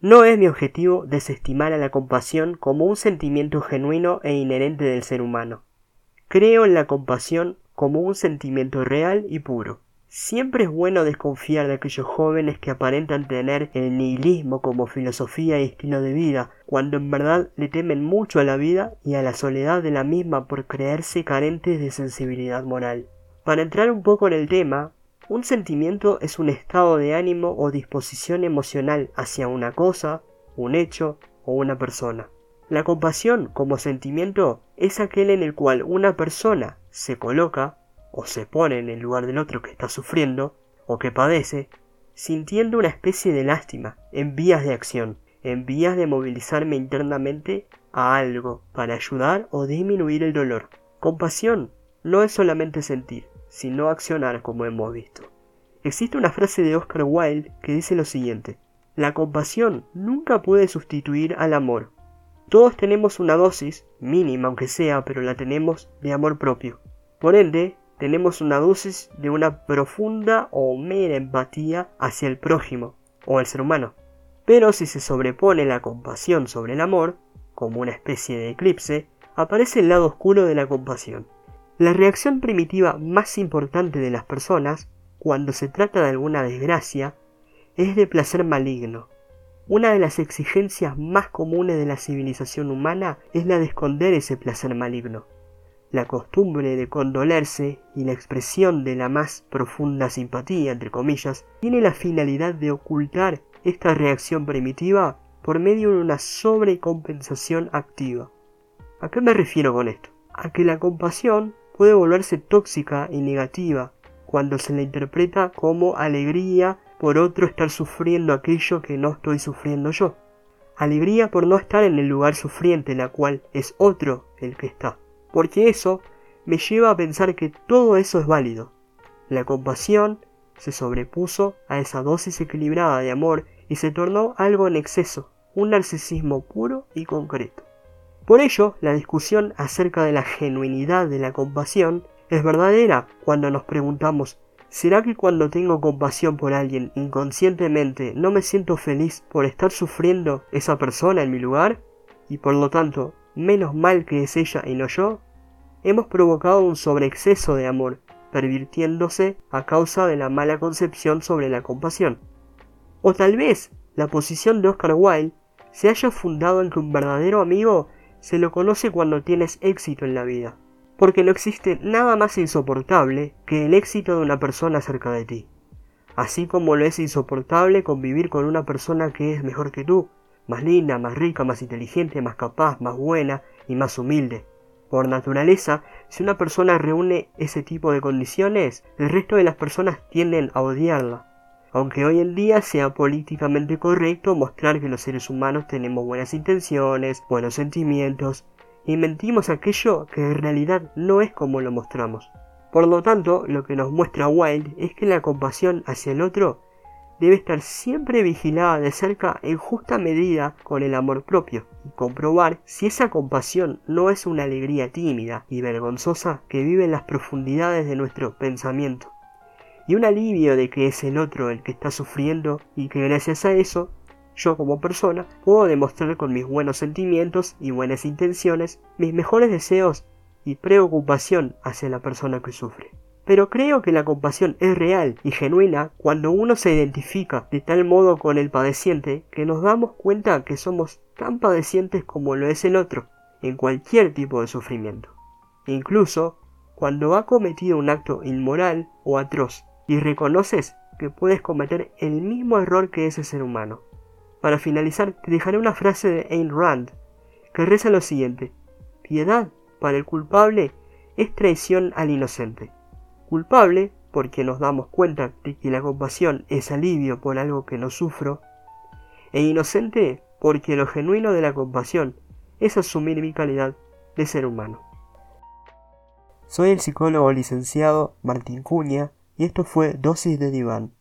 No es mi objetivo desestimar a la compasión como un sentimiento genuino e inherente del ser humano. Creo en la compasión como un sentimiento real y puro. Siempre es bueno desconfiar de aquellos jóvenes que aparentan tener el nihilismo como filosofía y estilo de vida, cuando en verdad le temen mucho a la vida y a la soledad de la misma por creerse carentes de sensibilidad moral. Para entrar un poco en el tema, un sentimiento es un estado de ánimo o disposición emocional hacia una cosa, un hecho o una persona. La compasión como sentimiento es aquel en el cual una persona se coloca o se pone en el lugar del otro que está sufriendo o que padece, sintiendo una especie de lástima, en vías de acción, en vías de movilizarme internamente a algo para ayudar o disminuir el dolor. Compasión no es solamente sentir, sino accionar como hemos visto. Existe una frase de Oscar Wilde que dice lo siguiente, la compasión nunca puede sustituir al amor. Todos tenemos una dosis, mínima aunque sea, pero la tenemos de amor propio. Por ende, tenemos una dosis de una profunda o mera empatía hacia el prójimo o el ser humano. Pero si se sobrepone la compasión sobre el amor, como una especie de eclipse, aparece el lado oscuro de la compasión. La reacción primitiva más importante de las personas, cuando se trata de alguna desgracia, es de placer maligno. Una de las exigencias más comunes de la civilización humana es la de esconder ese placer maligno. La costumbre de condolerse y la expresión de la más profunda simpatía, entre comillas, tiene la finalidad de ocultar esta reacción primitiva por medio de una sobrecompensación activa. ¿A qué me refiero con esto? A que la compasión puede volverse tóxica y negativa cuando se la interpreta como alegría por otro estar sufriendo aquello que no estoy sufriendo yo. Alegría por no estar en el lugar sufriente, la cual es otro el que está. Porque eso me lleva a pensar que todo eso es válido. La compasión se sobrepuso a esa dosis equilibrada de amor y se tornó algo en exceso, un narcisismo puro y concreto. Por ello, la discusión acerca de la genuinidad de la compasión es verdadera cuando nos preguntamos ¿Será que cuando tengo compasión por alguien inconscientemente no me siento feliz por estar sufriendo esa persona en mi lugar? Y por lo tanto, menos mal que es ella y no yo? Hemos provocado un sobreexceso de amor, pervirtiéndose a causa de la mala concepción sobre la compasión. O tal vez la posición de Oscar Wilde se haya fundado en que un verdadero amigo se lo conoce cuando tienes éxito en la vida, porque no existe nada más insoportable que el éxito de una persona cerca de ti, así como lo es insoportable convivir con una persona que es mejor que tú, más linda, más rica, más inteligente, más capaz, más buena y más humilde. Por naturaleza, si una persona reúne ese tipo de condiciones, el resto de las personas tienden a odiarla, aunque hoy en día sea políticamente correcto mostrar que los seres humanos tenemos buenas intenciones, buenos sentimientos, y mentimos aquello que en realidad no es como lo mostramos. Por lo tanto, lo que nos muestra Wilde es que la compasión hacia el otro debe estar siempre vigilada de cerca en justa medida con el amor propio y comprobar si esa compasión no es una alegría tímida y vergonzosa que vive en las profundidades de nuestro pensamiento y un alivio de que es el otro el que está sufriendo y que gracias a eso yo como persona puedo demostrar con mis buenos sentimientos y buenas intenciones mis mejores deseos y preocupación hacia la persona que sufre. Pero creo que la compasión es real y genuina cuando uno se identifica de tal modo con el padeciente que nos damos cuenta que somos tan padecientes como lo es el otro, en cualquier tipo de sufrimiento. Incluso cuando ha cometido un acto inmoral o atroz y reconoces que puedes cometer el mismo error que ese ser humano. Para finalizar, te dejaré una frase de Ayn Rand que reza lo siguiente: Piedad para el culpable es traición al inocente. Culpable porque nos damos cuenta de que la compasión es alivio por algo que no sufro, e inocente porque lo genuino de la compasión es asumir mi calidad de ser humano. Soy el psicólogo licenciado Martín Cuña y esto fue Dosis de Diván.